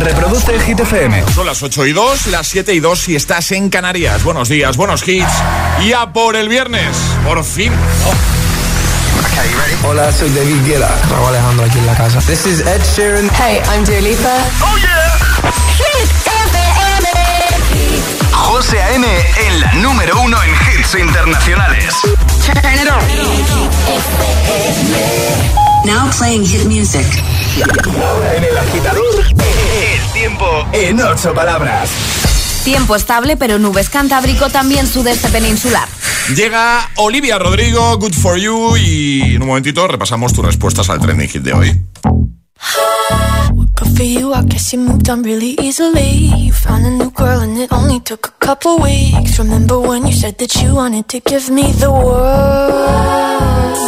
Reproduce Hit FM. Son las 8 y 2, las 7 y 2 si estás en Canarias. Buenos días, buenos hits. Y a por el viernes, por fin. Hola, soy David Guetta. Raúl Alejandro aquí en la casa. This is Ed Sheeran. Hey, I'm Dua Lipa. ¡Oh, yeah! Hit FM. José A.M. en la número uno en hits internacionales. Turn it on. Now playing hit music. Ahora en el agitador, tiempo en ocho palabras. Tiempo estable, pero nubes cantábrico, también sudeste peninsular. Llega Olivia Rodrigo, Good for You. Y en un momentito repasamos tus respuestas al trending hit de hoy. Good for you, I guess you moved on really easily. You found a new girl and it only took a couple weeks. Remember when you said that you wanted to give me the world?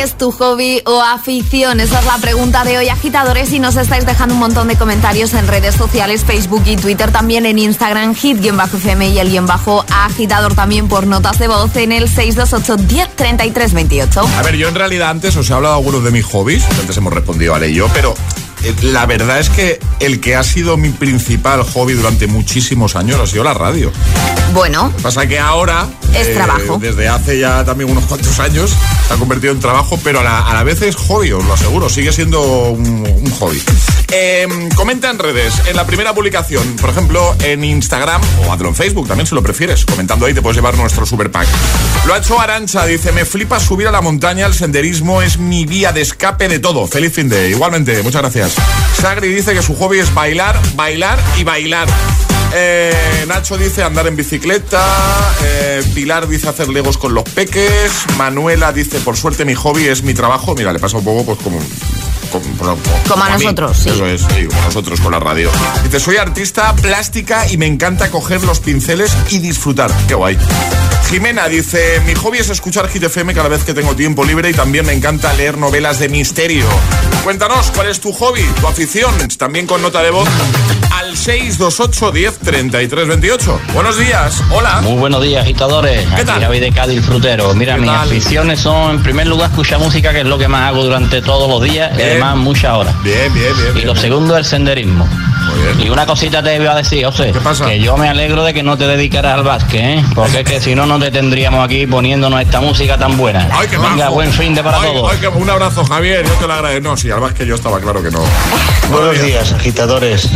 es tu hobby o afición? Esa es la pregunta de hoy, agitadores, y nos estáis dejando un montón de comentarios en redes sociales, Facebook y Twitter, también en Instagram, hit-fm y el guion bajo agitador también por notas de voz en el 628 10 28. A ver, yo en realidad antes os he hablado algunos de mis hobbies, antes hemos respondido Ale y yo, pero eh, la verdad es que el que ha sido mi principal hobby durante muchísimos años ha sido la radio. Bueno, Lo que pasa que ahora... eh, Es trabajo. Desde hace ya también unos cuantos años se ha convertido en trabajo, pero a la, a la vez es hobby, os lo aseguro, sigue siendo un, un hobby. Eh, comenta en redes, en la primera publicación, por ejemplo, en Instagram o hazlo en Facebook, también si lo prefieres. Comentando ahí te puedes llevar nuestro super pack. Lo ha hecho Arancha, dice, me flipa subir a la montaña, el senderismo es mi vía de escape de todo. Feliz fin de, igualmente, muchas gracias. Sagri dice que su hobby es bailar, bailar y bailar. Eh, Nacho dice andar en bicicleta. eh, Pilar dice hacer legos con los peques. Manuela dice, por suerte mi hobby es mi trabajo. Mira, le pasa un poco pues como con- con- Como a mí. nosotros, sí. Eso es, sí, como nosotros con la radio. Dice, soy artista plástica y me encanta coger los pinceles y disfrutar. Qué guay. Jimena dice, mi hobby es escuchar Hit FM cada vez que tengo tiempo libre y también me encanta leer novelas de misterio. Cuéntanos, ¿cuál es tu hobby, tu afición? También con nota de voz al 628 10 33 28. Buenos días, hola. Muy buenos días, agitadores. ¿Qué Aquí tal? Javi de Cádiz Frutero. Mira, ¿Qué mis tal? aficiones son, en primer lugar, escuchar música, que es lo que más hago durante todos los días, Además muchas horas. Bien, bien, bien. Y bien, lo bien. segundo, el senderismo. Y una cosita te iba a decir, José, ¿Qué pasa? que yo me alegro de que no te dedicaras al básquet, ¿eh? Porque es que si no, no te tendríamos aquí poniéndonos esta música tan buena. Ay, qué Venga, buen fin de para Ay, todos. ay, un abrazo, Javier. Yo te lo agradezco. No, sí, además que yo estaba claro que no. Buenos días, agitadores.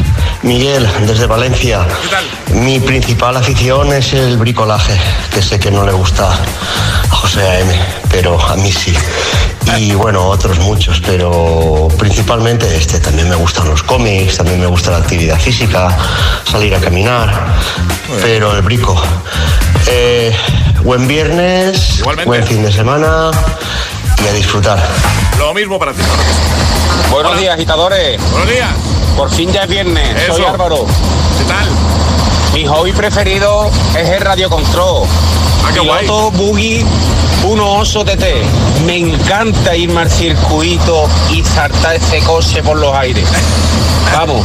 Miguel, desde Valencia. ¿Qué tal? Mi principal afición es el bricolaje, que sé que no le gusta a José A.M., pero a mí sí. Y bueno, otros muchos, pero principalmente este. También me gustan los cómics, también me gusta la actividad física, salir a caminar, pero el brico. Eh, buen viernes, Igualmente. buen fin de semana y a disfrutar. Lo mismo para ti. Buenos días, agitadores. Buenos días. Por fin ya es viernes. Eso. Soy Álvaro. ¿Qué tal? Mi hobby preferido es el radio control. Ah, qué guay. Piloto Buggy 1 TT. Me encanta irme al circuito y saltar ese coche por los aires. Vamos.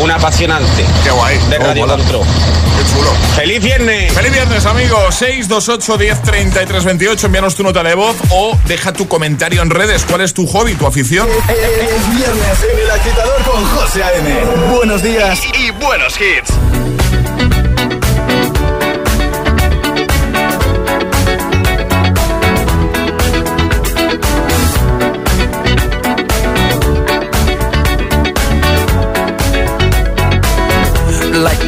Un apasionante Qué guay. de Oh, radio mola. control. Qué chulo. ¡Feliz viernes! Feliz viernes, amigos. 628 10 33 28. Envíanos tu nota de voz o deja tu comentario en redes. ¿Cuál es tu hobby, tu afición? Es viernes en el agitador con José A.M. Buenos días y, y buenos hits.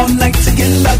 All night to get lucky.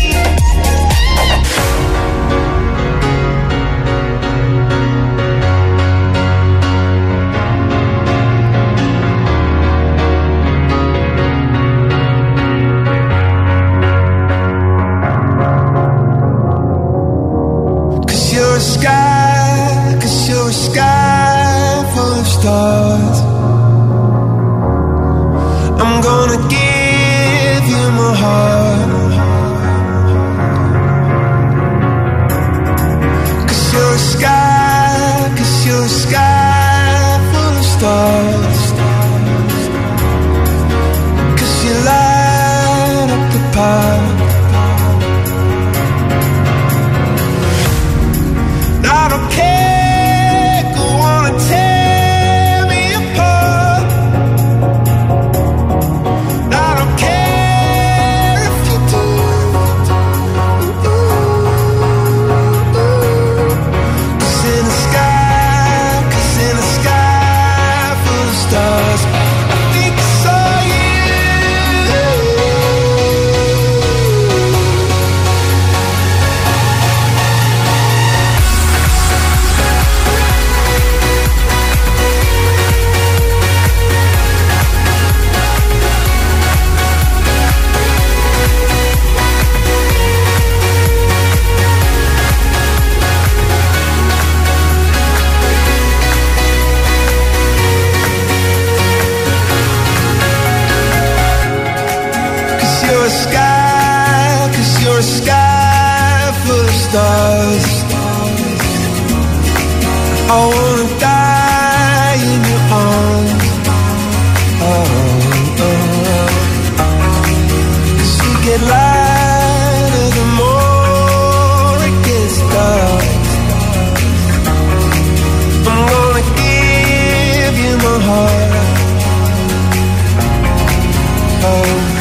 Oh.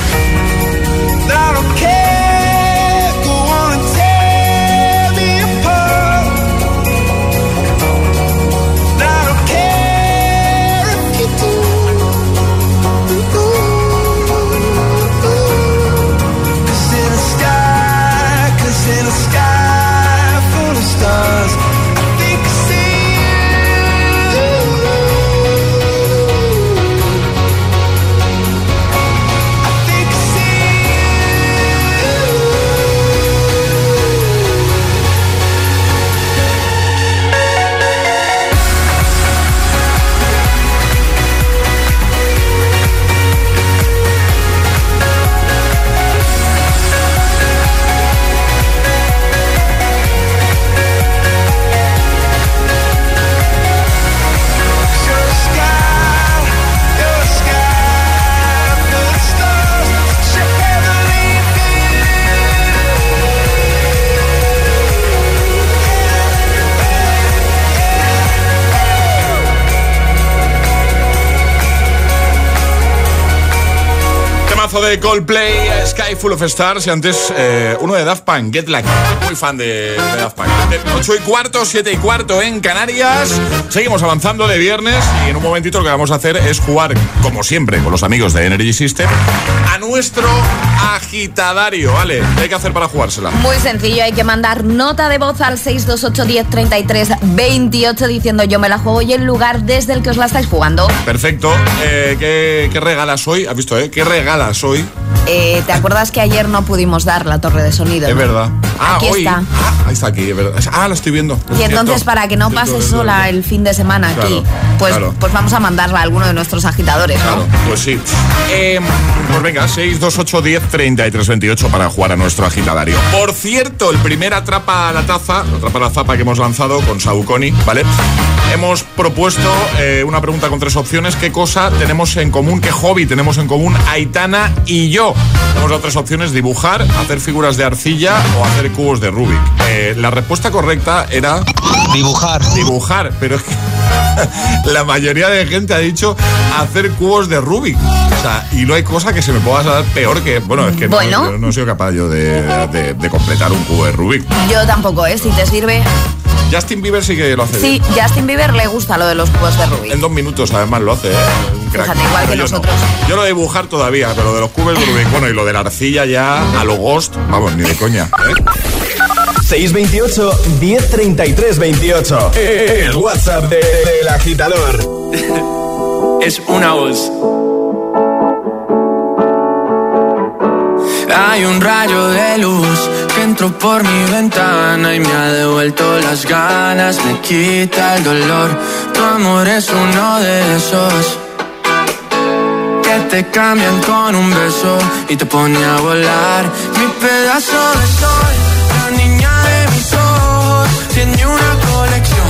De Coldplay, Sky Full of Stars y antes eh, uno de Daft Punk, Get Lucky. Muy fan de, de Daft Punk. 8 y cuarto, 7 y cuarto en Canarias. Seguimos avanzando de viernes y en un momentito lo que vamos a hacer es jugar, como siempre, con los amigos de Energy System, a nuestro agitadario. ¿Vale? ¿Qué hay que hacer para jugársela? Muy sencillo, hay que mandar nota de voz al 628 10 33 28 diciendo yo me la juego y el lugar desde el que os la estáis jugando. Perfecto. Eh, ¿qué, qué regalas hoy? ¿Has visto, eh? ¿Qué regalas hoy? Eh, ¿Te acuerdas que ayer no pudimos dar la torre de sonido? Es no? verdad. Ah, Aquí hoy. está. Ah, ahí está aquí, es verdad. Ah, la estoy viendo. Y entonces para que no pases cierto, sola cierto. el fin de semana aquí, pues, claro. pues vamos a mandarla a alguno de nuestros agitadores, ¿no? Claro, pues sí. Eh, pues venga, 628 10 33 28 para jugar a nuestro agitadario. Por cierto, el primer atrapa a la taza, atrapa a la zapa que hemos lanzado con Sauconi, ¿vale? Hemos propuesto eh, una pregunta con tres opciones. ¿Qué cosa tenemos en común? ¿Qué hobby tenemos en común Aitana y yo? Hemos dado tres opciones: dibujar, hacer figuras de arcilla o hacer cubos de Rubik. Eh, la respuesta correcta era Dibujar. dibujar, pero es que la mayoría de gente ha dicho hacer cubos de Rubik. O sea, y no hay cosa que se me pueda dar peor que. Bueno, es que bueno. No, no, soy capaz yo de, completar un cubo de Rubik. Yo tampoco, ¿eh? Si te sirve. Justin Bieber sí que lo hace. Sí. Justin Bieber le gusta lo de los cubos de Rubik. En dos minutos, además, lo hace. ¿eh? Yo lo de dibujar todavía, pero de los cubos de Rubik, bueno, y lo de la arcilla ya a lo ghost, vamos, ni de coña. ¿eh? 628 1033 28. El WhatsApp del de, de agitador. es una voz. Hay un rayo de luz que entró por mi ventana y me ha devuelto las ganas, me quita el dolor. Tu amor es uno de esos que te cambian con un beso y te pone a volar. Mi pedazo de sol tiene una colección.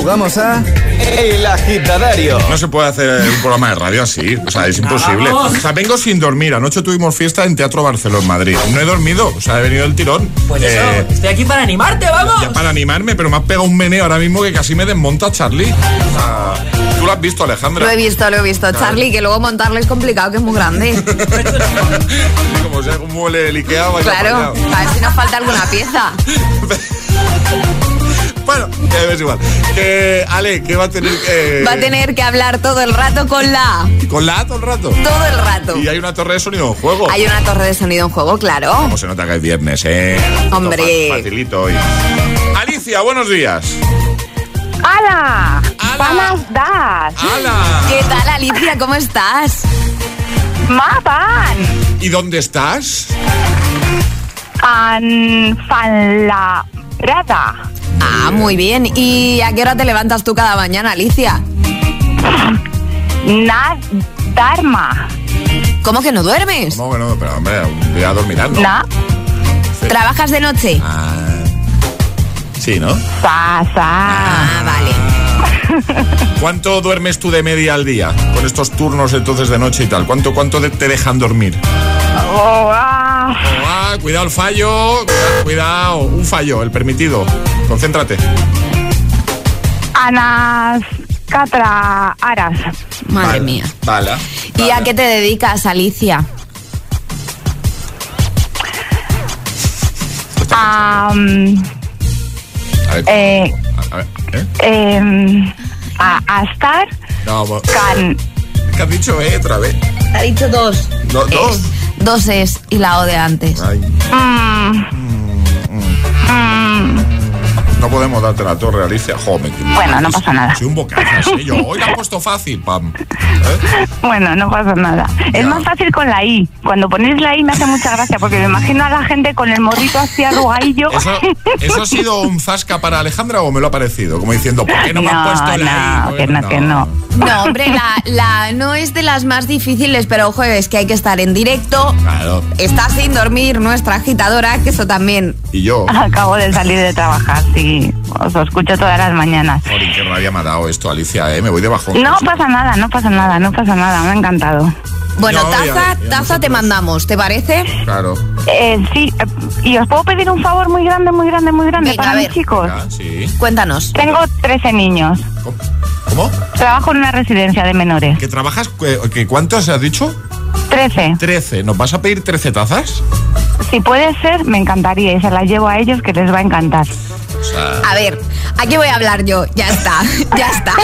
Jugamos a El Agitadario. No se puede hacer un programa de radio así, o sea, es imposible. O sea, vengo sin dormir. Anoche tuvimos fiesta en Teatro Barcelona, Madrid. No he dormido, o sea, he venido el tirón. Pues eso, Eh, estoy aquí para animarte, vamos. ya para animarme, pero me ha pegado un meneo ahora mismo que casi me desmonta Charlie. O sea, tú lo has visto, Alejandra. Lo he visto, lo he visto. Charlie, que luego montarlo es complicado, que es muy grande. Como sea un mueble del Ikea, vaya Claro, a ver si nos falta alguna pieza. Bueno, que es igual. Ale, que va a tener que... Va a tener que hablar todo el rato con la A. Con la A todo el rato. Todo el rato. Y hay una torre de sonido en juego. Hay una torre de sonido en juego, claro. Como se nota que es viernes, ¿eh? Hombre. Fa- Facilito hoy. Alicia, buenos días. ¡Hala! ¡Hala! ¡Buenas das! ¡Hala! ¿Qué tal, Alicia? ¿Cómo estás? ¡Mapan! ¿Y dónde estás? En Fanlabrada. Ah, muy bien. ¿Y a qué hora te levantas tú cada mañana, Alicia? Dharma. ¿Cómo que no duermes? No, bueno, pero hombre, un día dormirando. Na. ¿Trabajas de noche? Ah, sí, ¿no? Sa, sa. Ah, vale. ¿Cuánto duermes tú de media al día? Con estos turnos entonces de noche y tal. ¿Cuánto, cuánto de- te dejan dormir? Oh, ah. Oh, ah, cuidado el fallo. Cuidado, cuidado, un fallo, el permitido. Concéntrate. Anas Catra Aras. Madre Vale, mía. Vale. ¿Y a qué te dedicas, Alicia? Am, A ver, eh, a ver, ¿eh? em, a, a estar No, can ¿qué has dicho, eh? Otra vez. Ha dicho dos. Do- dos. Es, dos es y la O de antes. Ay, mm, no podemos darte la torre, Alicia. Joder, Bueno, no pasa nada. Soy un bocazas, ¿eh? Yo hoy la he puesto fácil, pam. ¿Eh? Bueno, no pasa nada. Es más fácil con la I. Cuando ponéis la I me hace mucha gracia porque me imagino a la gente con el morrito así arrugadillo. ¿Eso, ¿Eso ha sido un zasca para Alejandra o me lo ha parecido? Como diciendo, ¿por qué no, me han No, puesto la no, I? que no, que no. No, hombre, la, la no es de las más difíciles, pero ojo, es que hay que estar en directo. Claro. Está sin dormir nuestra agitadora, que eso también. Y yo, Acabo de salir de trabajar, sí. Os escucho todas las mañanas. Joder, qué rabia me ha dado esto, Alicia, ¿eh? Me voy de bajón. No pasa nada, no pasa nada, no pasa nada. Me ha encantado. Bueno, No, taza, ya taza te mandamos, ¿te parece? Claro. Eh, sí, eh, y os puedo pedir un favor muy grande, muy grande, muy grande Venga, para a mis ver. chicos. Venga, sí. Cuéntanos. Tengo 13 niños. ¿Cómo? Trabajo en una residencia de menores. ¿Que trabajas? que ¿Cuántos has dicho? 13. 13. ¿Nos vas a pedir 13 tazas? Si puede ser, me encantaría y se las llevo a ellos que les va a encantar. A ver, aquí voy a hablar yo. Ya está, ya está.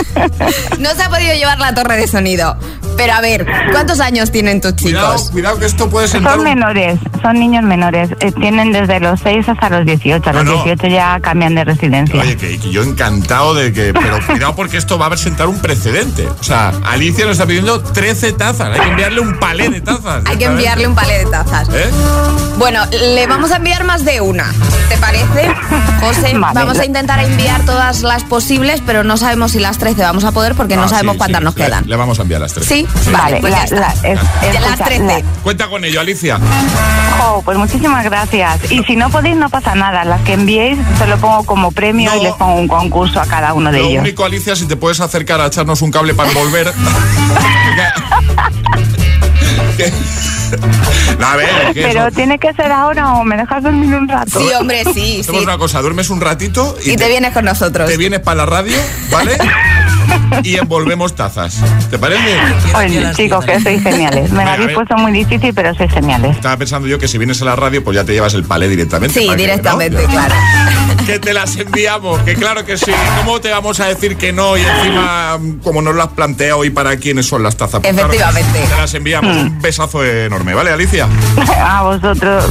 No se ha podido llevar la torre de sonido. Pero a ver, ¿cuántos años tienen tus Cuidado, chicos? cuidado que esto puede sentar Son un... menores, son niños menores. Eh, tienen desde los 6 hasta los 18. A No, los no. 18 ya cambian de residencia. Oye, que, que yo encantado de que... Pero cuidado porque esto va a sentar un precedente. O sea, Alicia nos está pidiendo 13 tazas. Hay que enviarle un palé de tazas. Hay que enviarle un palé de tazas. ¿Eh? Bueno, le vamos a enviar más de una. ¿Te parece? José, Vale. vamos a intentar enviar todas las posibles, pero no sabemos si las 13 vamos a poder porque no Ah, sabemos sí, cuántas sí, nos le- quedan. Le vamos a enviar las tres. ¿Sí? Vale, pues la- está. la- es- Ya las escucha, 13. la- Cuenta con ello, Alicia. Oh, pues muchísimas gracias. Y si no podéis, no pasa nada. Las que enviéis, se lo pongo como premio No. y les pongo un concurso a cada uno de Lo ellos. único, Alicia, si te puedes acercar a echarnos un cable para envolver. Que- no, a ver, que Pero eso- tiene que ser ahora o me dejas dormir un rato. Sí, hombre, sí, Hacemos sí. una cosa, duermes un ratito y, Y te vienes con nosotros. te vienes para la radio, ¿vale? y envolvemos tazas. ¿Te parece? Oye, chicos, que sois geniales. Me Venga, la habéis puesto muy difícil, pero sois geniales. Estaba pensando yo que si vienes a la radio, pues ya te llevas el palé directamente. Sí, para que, ¿no? directamente, claro. Que te las enviamos, que claro que sí. ¿Cómo te vamos a decir que no? Y encima, como nos lo has planteado, ¿y para quiénes son las tazas? Pues claro que sí, Efectivamente. te las enviamos. Un besazo enorme, ¿vale, Alicia? A vosotros.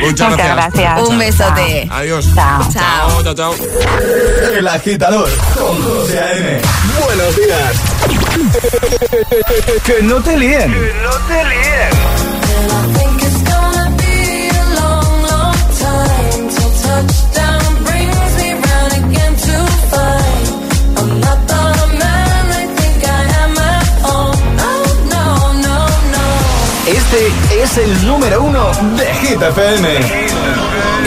Muchas gracias. gracias. Un besote. Adiós. Chao. Chao. chao, chao. El agitador con José A.M. Buenos días. Que no te líen. No te líes. Este es el número uno de Hit FM.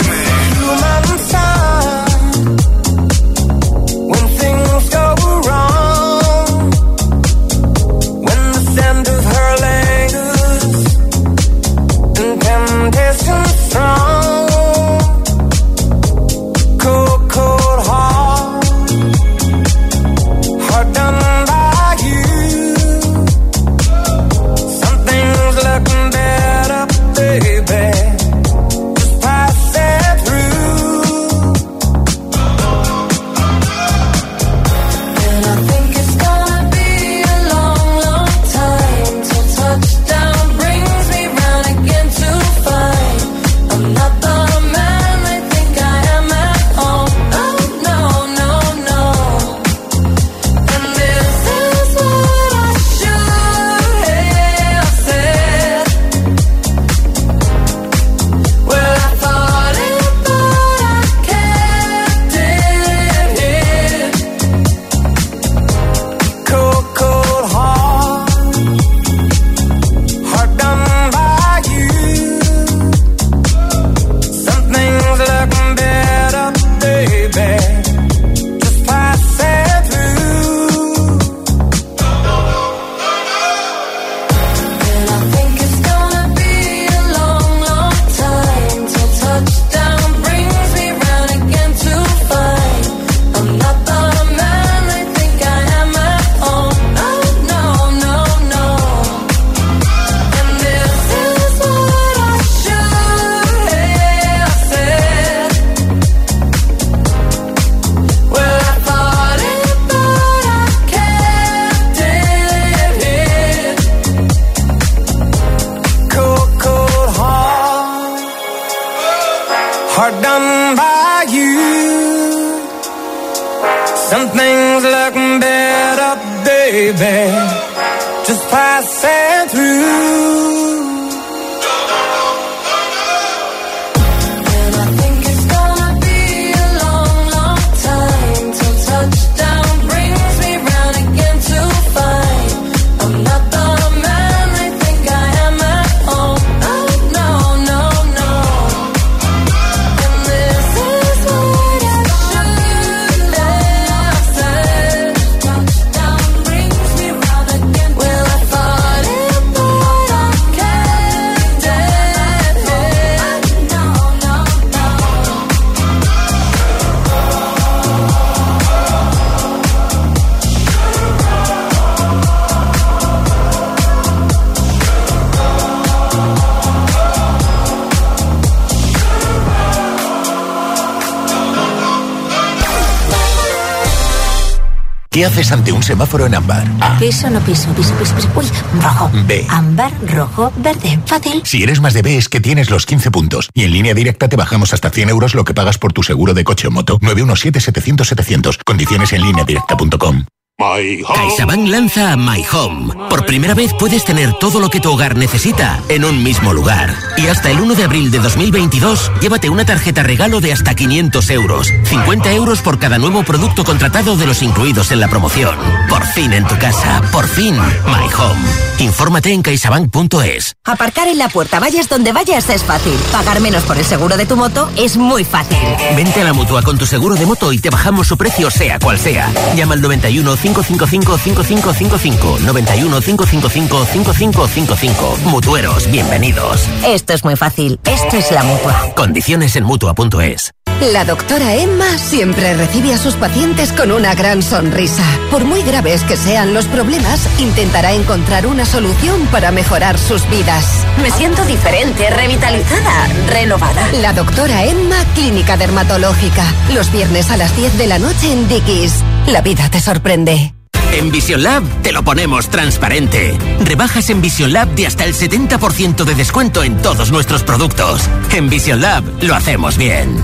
Haces ante un semáforo en ámbar? A. Piso, no piso, piso, piso, piso. Uy, rojo. B. Ámbar, rojo, verde. Fácil. Si eres más de B es que tienes los 15 puntos. Y en línea directa te bajamos hasta 100 euros lo que pagas por tu seguro de coche o moto. 917-700-700. Condiciones en línea directa.com. CaixaBank lanza My Home. Por primera vez puedes tener todo lo que tu hogar necesita en un mismo lugar. Y hasta el 1 de abril de 2022, llévate una tarjeta regalo de hasta 500 euros. 50 euros por cada nuevo producto contratado de los incluidos en la promoción. Por fin en tu casa. Por fin My Home. Infórmate en caixabank.es. Aparcar en la puerta, vayas donde vayas, es fácil. Pagar menos por el seguro de tu moto es muy fácil. Vente a la mutua con tu seguro de moto y te bajamos su precio, sea cual sea. Llama al 91 555 5555. 91 555 5555. Mutueros, bienvenidos. Esto es muy fácil. Esto es la mutua. Condiciones en mutua.es. La doctora Emma siempre recibe a sus pacientes con una gran sonrisa. Por muy graves que sean los problemas, intentará encontrar una solución para mejorar sus vidas. Me siento diferente, revitalizada, renovada. La doctora Emma, Clínica Dermatológica. Los viernes a las 10 de la noche en Dickies. La vida te sorprende. En Vision Lab te lo ponemos transparente. Rebajas en Vision Lab de hasta el 70% de descuento en todos nuestros productos. En Vision Lab lo hacemos bien.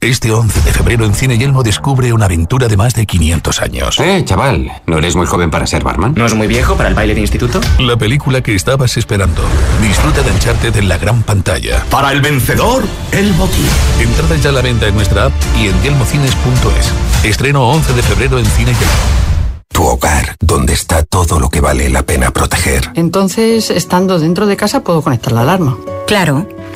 Este 11 de febrero en Cine Yelmo descubre una aventura de más de 500 años. Eh, chaval, ¿no eres muy joven para ser barman? ¿No es muy viejo para el baile de instituto? La película que estabas esperando. Disfruta de Uncharted en la gran pantalla. Para el vencedor, el botín. Entradas ya a la venta en nuestra app y en yelmocines.es. Estreno 11 de febrero en Cine Yelmo. Tu hogar, donde está todo lo que vale la pena proteger. Entonces, estando dentro de casa, puedo conectar la alarma. Claro.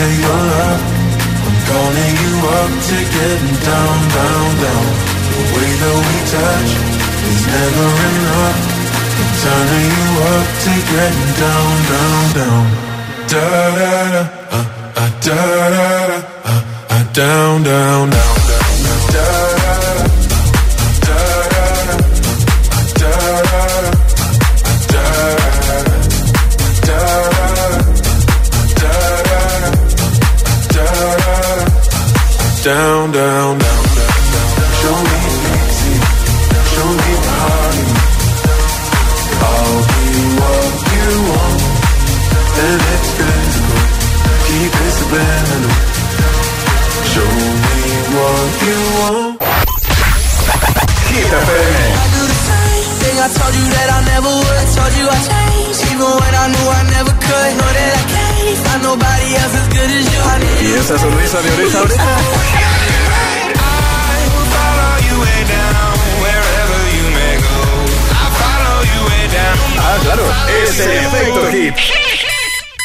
of your love. I'm calling you up to getting down, down, down. The way that we touch is never enough. I'm turning you up to getting down, down, down. Da da da, uh, uh, da da da, uh, uh, down, down, down, Down, down, down. Show me easy, show me party. I'll be what you want, and it's physical. Keep it subliminal. Show me what you want. Hit FM. Thing I told you that I never would. Told you I changed, even when I knew I never could. Know that I can't find nobody else as good as you. I need Y esa sonrisa de oreja a oreja. Ah, claro, es el efecto hit.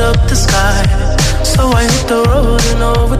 Light up the sky. So I hit the road and overdrive,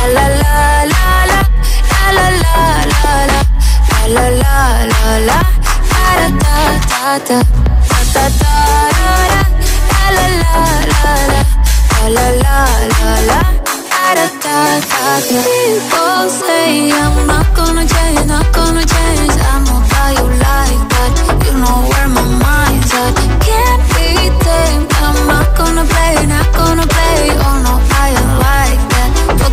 La la la la la. La la la la la. La la la. Da da da da. Da da da da da. La la la la la. La la la la la. Da da da. People say I'm not gonna change, not gonna change. I know that you like that. You know where my mind's at. Can't be tamed. I'm not gonna play, not gonna play. Oh no, I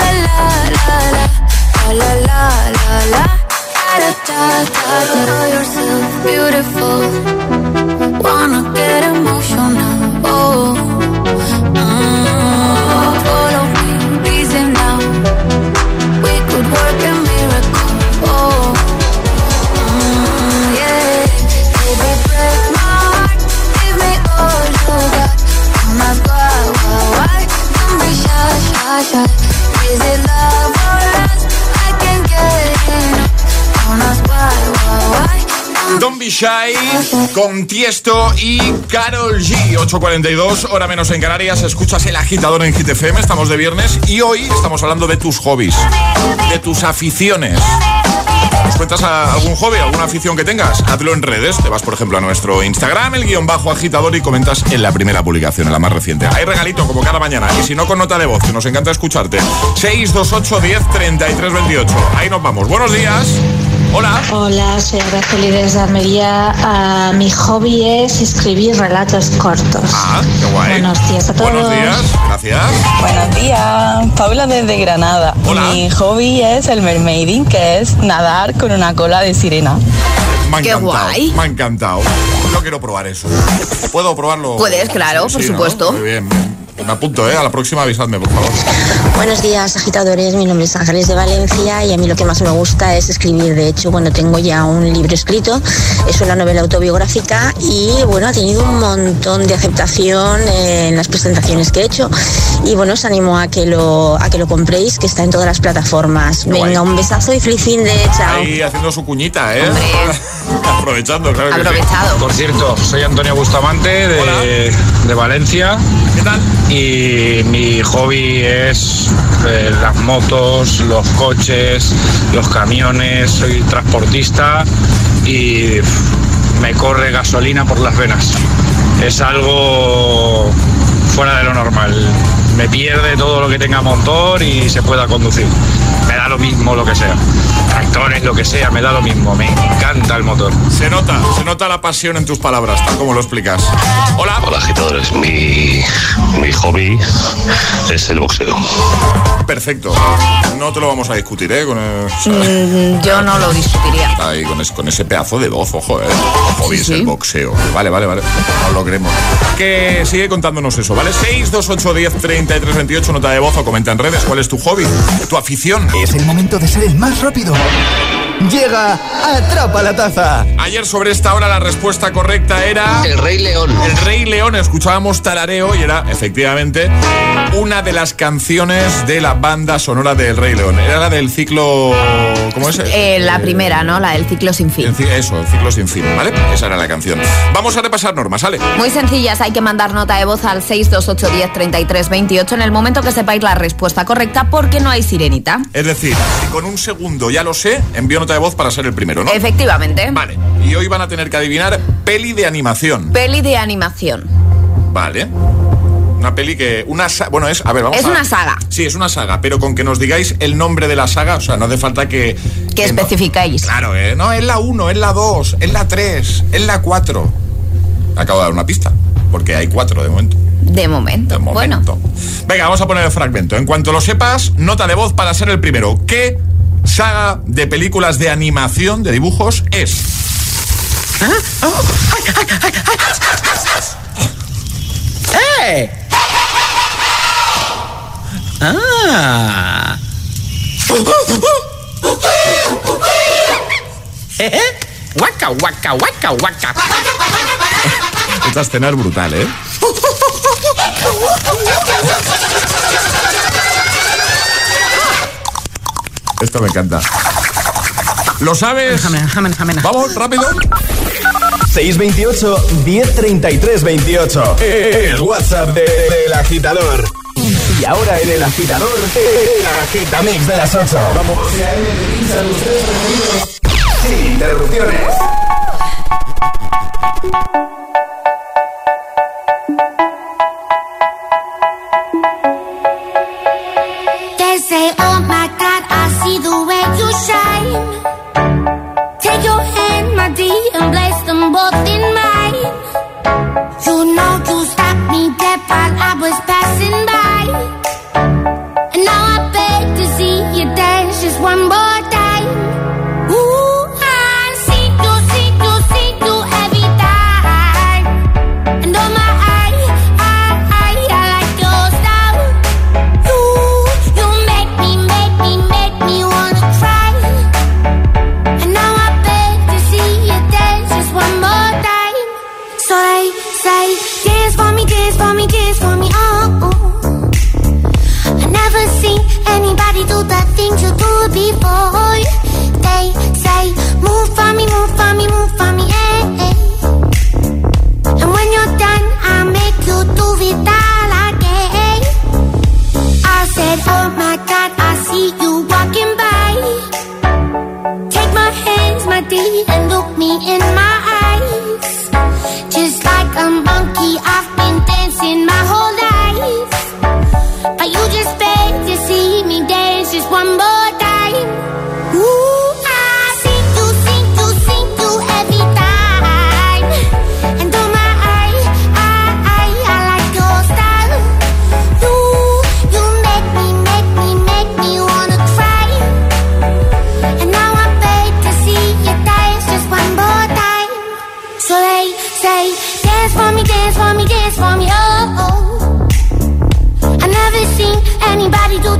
La la la la la. La la la. Da da da da. Yourself beautiful. Wanna get emotional. Oh. Mm, follow me, reason now. We could work a miracle. Oh. Mm, yeah. Baby, break my heart. Give me all you got. Why, why. Don't be shy, shy, shy. Be con Tiesto y Carol G. 8.42, hora menos en Canarias. Escuchas el agitador en GTFM. Estamos de viernes y hoy estamos hablando de tus hobbies, de tus aficiones. ¿Nos cuentas a- algún hobby, alguna afición que tengas? Hazlo en redes. Te vas, por ejemplo, a nuestro Instagram, el guion bajo agitador, y comentas en la primera publicación, en la más reciente. Hay regalito como cada mañana. Y si no, con nota de voz, nos encanta escucharte. 628 10 33 28. Ahí nos vamos. Buenos días. Hola. Hola, soy Araceli desde Almería. Ah, mi hobby es escribir relatos cortos. Ah, qué guay. Buenos días a todos. Buenos días. Gracias. Buenos días, Paula desde Granada. Mi hobby es el mermaiding, que es nadar con una cola de sirena. Me ha encantado. Me ha encantado. Yo quiero probar eso. ¿Puedo probarlo? Puedes, claro, por supuesto. Muy bien. Me apunto, ¿eh? A la próxima avisadme, por favor. Buenos días, agitadores. Mi nombre es Ángeles de Valencia y a mí lo que más me gusta es escribir. De hecho, bueno, tengo ya un libro escrito. Es una novela autobiográfica y, bueno, ha tenido un montón de aceptación eh, en las presentaciones que he hecho. Y, bueno, os animo a que lo, a que lo compréis, que está en todas las plataformas. Venga, un besazo y feliz fin de chao. Ahí haciendo su cuñita, ¿eh? Aprovechando, claro que sí. Aprovechado. Por cierto, soy Antonio Bustamante de, de Valencia. ¿Qué tal? Y mi hobby es eh, las motos, los coches, los camiones. Soy transportista y me corre gasolina por las venas. Es algo fuera de lo normal. Me pierde todo lo que tenga motor y se pueda conducir. Me da lo mismo lo que sea. Tractores, lo que sea, me da lo mismo. Me encanta el motor. Se nota, se nota la pasión en tus palabras, tal como lo explicas. Hola. Hola agitadores, mi, mi hobby es el boxeo. Perfecto. No te lo vamos a discutir, ¿eh? Con el- Mm, yo no lo discutiría. Ahí, con, ese, con ese pedazo de voz, ojo, ¿eh? Hobby es el boxeo. Vale, vale, vale. No lo creemos. Que sigue contándonos eso, ¿vale? 628 10 33 28, nota de voz o comenta en redes. ¿Cuál es tu hobby? ¿Tu afición? Es el momento de ser el más rápido. Thank you. Llega Atrapa la Taza. Ayer sobre esta hora la respuesta correcta era... El Rey León. El Rey León. Escuchábamos tarareo y era efectivamente una de las canciones de la banda sonora del Rey León. Era la del ciclo... ¿Cómo es? Eh, la primera, ¿no? La del ciclo sin fin. Eso, el ciclo sin fin, ¿vale? Esa era la canción. Vamos a repasar normas, ¿sale? Muy sencillas, hay que mandar nota de voz al 628 10 33 28 en el momento que sepáis la respuesta correcta porque no hay sirenita. Es decir, si con un segundo ya lo sé, envío nota de voz para ser el primero, ¿no? Efectivamente. Vale. Y hoy van a tener que adivinar peli de animación. Peli de animación. Vale. Una peli que. Una Bueno, es. A ver, vamos Es a- una saga. Sí, es una saga, pero con que nos digáis el nombre de la saga, o sea, no hace falta que. Que no- especificáis. Claro, ¿eh? No, es la 1, es la 2, es la 3, es la 4. Acabo de dar una pista, porque hay 4 de momento. De momento. Bueno, Venga, vamos a poner el fragmento. En cuanto lo sepas, nota de voz para ser el primero. ¿Qué saga de películas de animación, de dibujos, es? ¡Eh! ¡Ah! ¿Eh? ¡Waka, waka, waka, waka! Esta escena es brutal, ¿eh? Esto me encanta. ¿Lo sabes? Vamos, rápido. 628 1033 28. El WhatsApp de- del agitador. Y ahora en el agitador, el agitamix de las 8. Vamos. Sin interrupciones.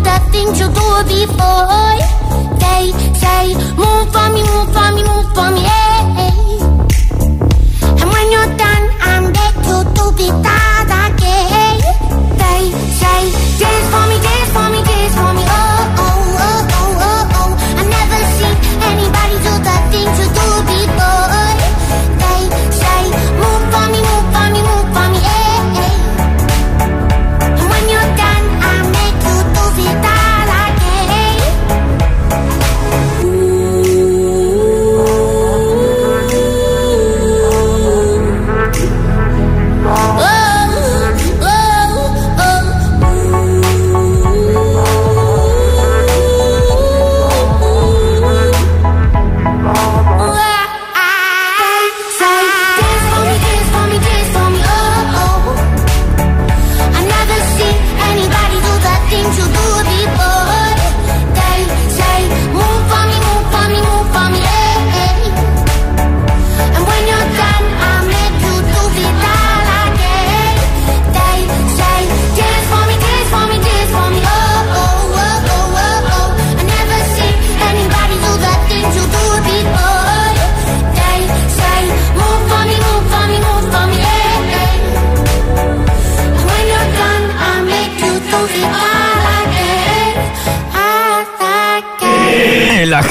the things you do before. They say, move for me, move for me, move for me, yeah. And when you're done, I'm back to do it all again. They say, dance for me.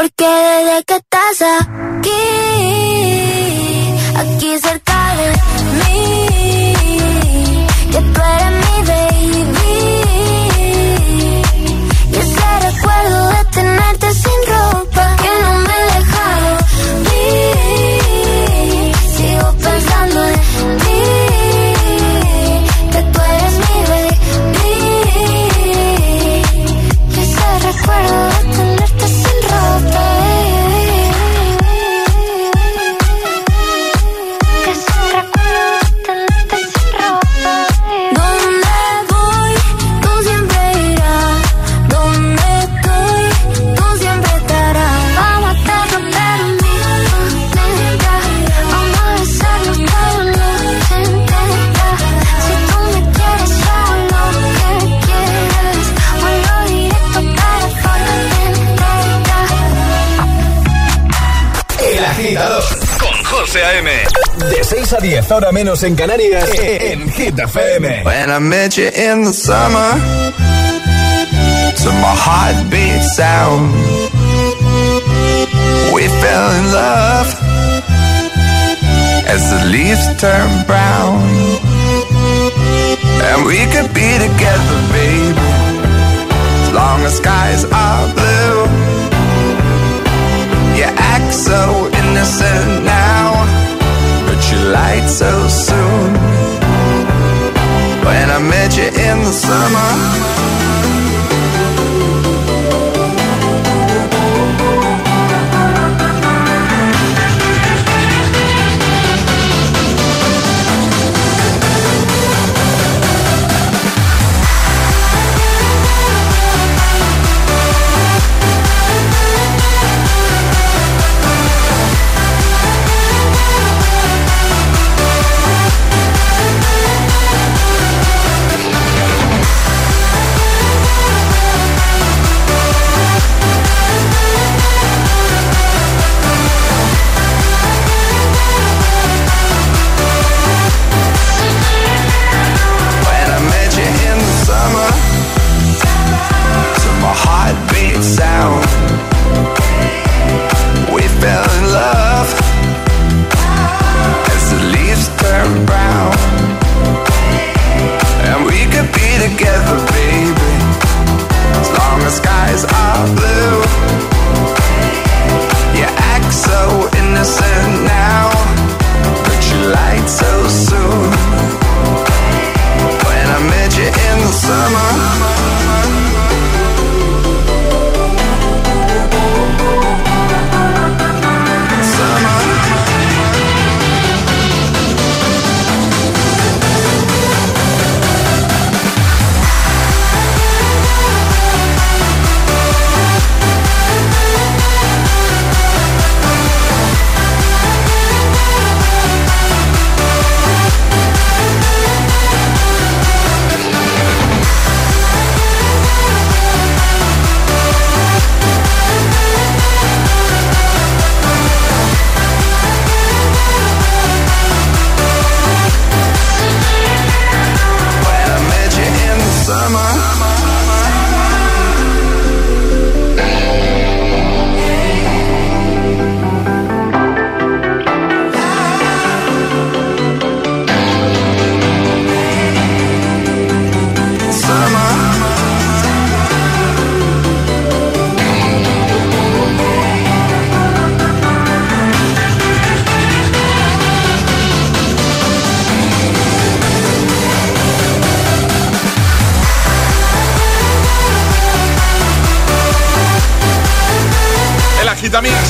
Porque desde que estás aquí, aquí cerca. 6 a 10, ahora menos en Canarias, en Hit FM. When I met you in the summer, to my heartbeat sound, we fell in love as the leaves turn brown. And we could be together, baby, as long as skies are blue. You act so innocent now, you lied so soon. When I met you in the summer.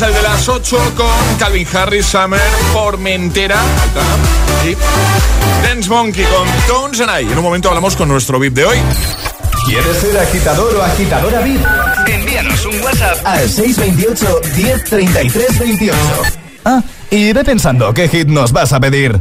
El de las 8 con Calvin Harris, Summer, Formentera y Dance Monkey con Tones and I. En un momento hablamos con nuestro VIP de hoy. ¿Quieres ser agitador o agitadora VIP? Envíanos un WhatsApp al 628 1033 28. Ah, y ve pensando qué hit nos vas a pedir.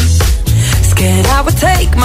Scared I would take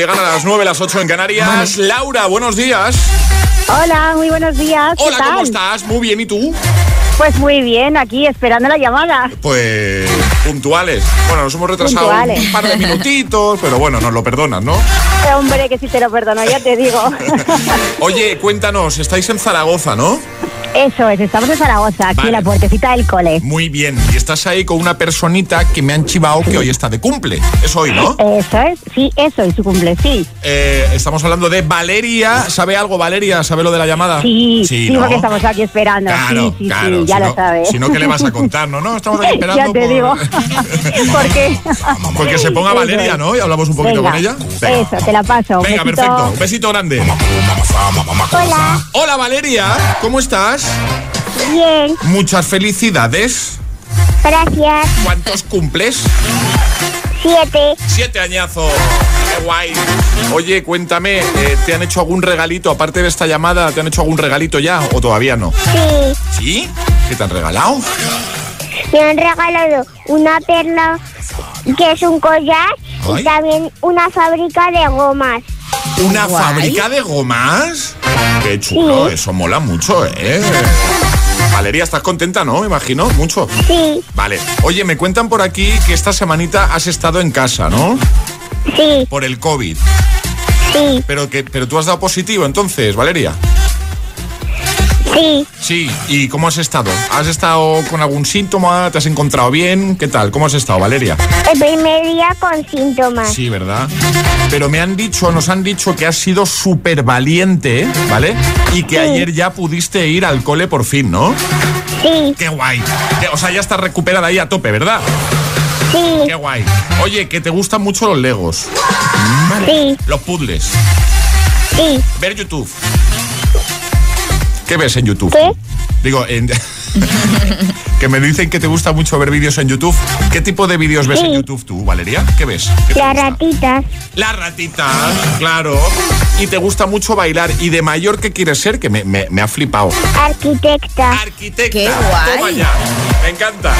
Estamos a las 9, las 8 en Canarias. Laura, buenos días. Hola, muy buenos días. ¿qué Hola, ¿cómo estás? Muy bien, ¿y tú? Pues muy bien, aquí esperando la llamada. Pues puntuales. Bueno, nos hemos retrasado Puntuales. un par de minutitos, pero bueno, nos lo perdonas, ¿no? Eh, Hombre, que si te lo perdono, ya te digo. Oye, cuéntanos, estáis en Zaragoza, ¿no? Eso es, estamos en Zaragoza, aquí Vale. en la puertecita del cole. Muy bien. Y estás ahí con una personita que me han chivado que hoy está de cumple. Es hoy, ¿no? Eso es, sí, eso, y su cumple, sí. Eh, estamos hablando de Valeria. ¿Sabe algo, Valeria? ¿Sabe lo de la llamada? Sí, sí, ¿no? porque estamos aquí esperando. Claro, sí, sí, claro. sí, ya si lo no, sabes. Si no, ¿qué le vas a contar? No, no, estamos aquí esperando. ya te por- digo. ¿Por qué? Porque se ponga Valeria, es. ¿no? Y hablamos un poquito Venga, con ella. Eso, te la paso. Venga, besito. perfecto. Un besito grande. Hola. Hola, Valeria. ¿Cómo estás? Bien, Muchas felicidades. gracias. ¿Cuántos cumples? Siete. Siete añazos. Qué guay. Oye, cuéntame, eh, ¿te han hecho algún regalito? Aparte de esta llamada, ¿te han hecho algún regalito ya o todavía no? Sí, ¿Sí? ¿Qué te han regalado? me han regalado una perla que es un collar Ay. y también una fábrica de gomas. ¿Una Guay. fábrica de gomas? Qué chulo, Sí. eso mola mucho, ¿eh? Valeria, ¿estás contenta, no? Me imagino, mucho. Sí, Vale. Oye, me cuentan por aquí que esta semanita has estado en casa, ¿no? sí, Por el COVID. sí, Pero que, pero tú has dado positivo entonces, Valeria. Sí. Sí, ¿y cómo has estado? ¿Has estado con algún síntoma? ¿Te has encontrado bien? ¿Qué tal? ¿Cómo has estado, Valeria? El primer día con síntomas. Sí, ¿verdad? Pero me han dicho, nos han dicho que has sido súper valiente, ¿vale? Y que Sí. ayer ya pudiste ir al cole por fin, ¿no? Sí, ¡Qué guay! O sea, ya estás recuperada ahí a tope, ¿verdad? sí, ¡Qué guay! Oye, que te gustan mucho los legos, sí, los puzzles, sí. ver YouTube. ¿Qué ves en YouTube? ¿Qué? Digo, en- que me dicen que te gusta mucho ver vídeos en YouTube. ¿Qué tipo de vídeos ves en. YouTube tú, Valeria? ¿Qué ves? ¿Qué te Las ratitas. La ratita, claro. Y te gusta mucho bailar. ¿Y de mayor qué quieres ser? Que me, me- me ha flipado. Arquitecta. Arquitecta. Qué guay. Toma ya. Me encanta.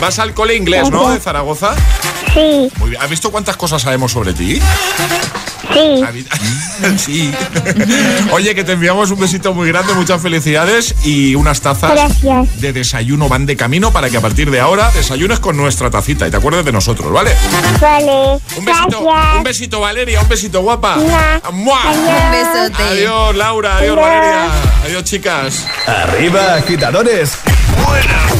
Vas al cole inglés, ¿no? De Zaragoza. Sí, Muy bien. ¿Has visto cuántas cosas sabemos sobre ti? sí. ¿Has vi- sí. Oye, que te enviamos un besito muy grande, muchas felicidades y unas tazas Gracias. de desayuno van de camino para que a partir de ahora desayunes con nuestra tacita y te acuerdes de nosotros, ¿vale? Vale. Un besito, Gracias. un besito Valeria, un besito guapa. Mua. ¡Mua! Un besote. Adiós Laura, adiós Adiós. Valeria, adiós chicas. Arriba, agitadores. Buenos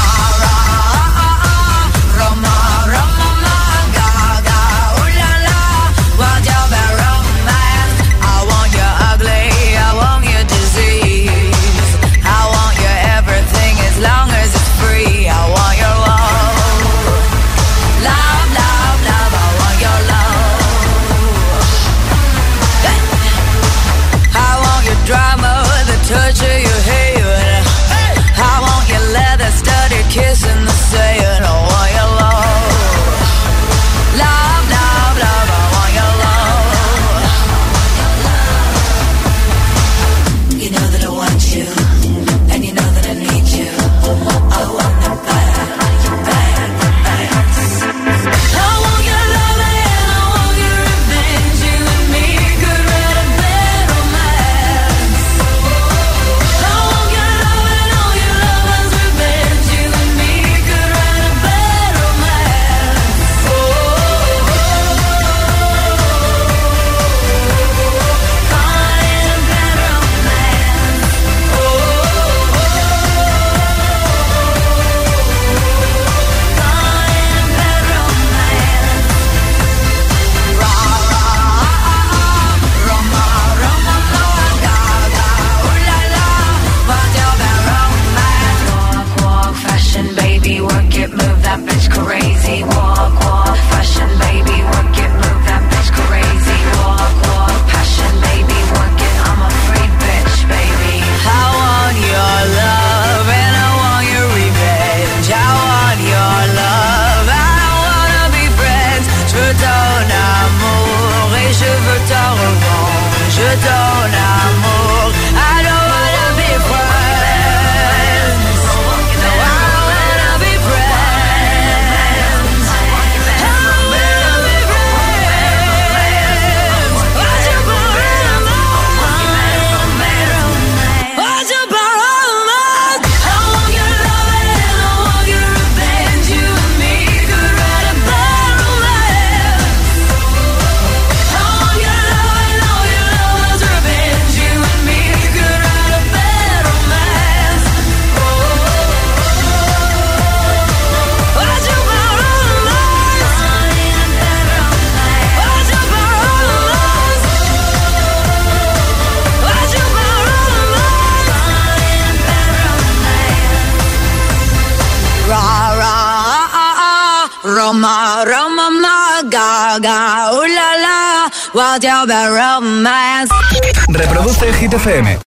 Reproduce Hit FM.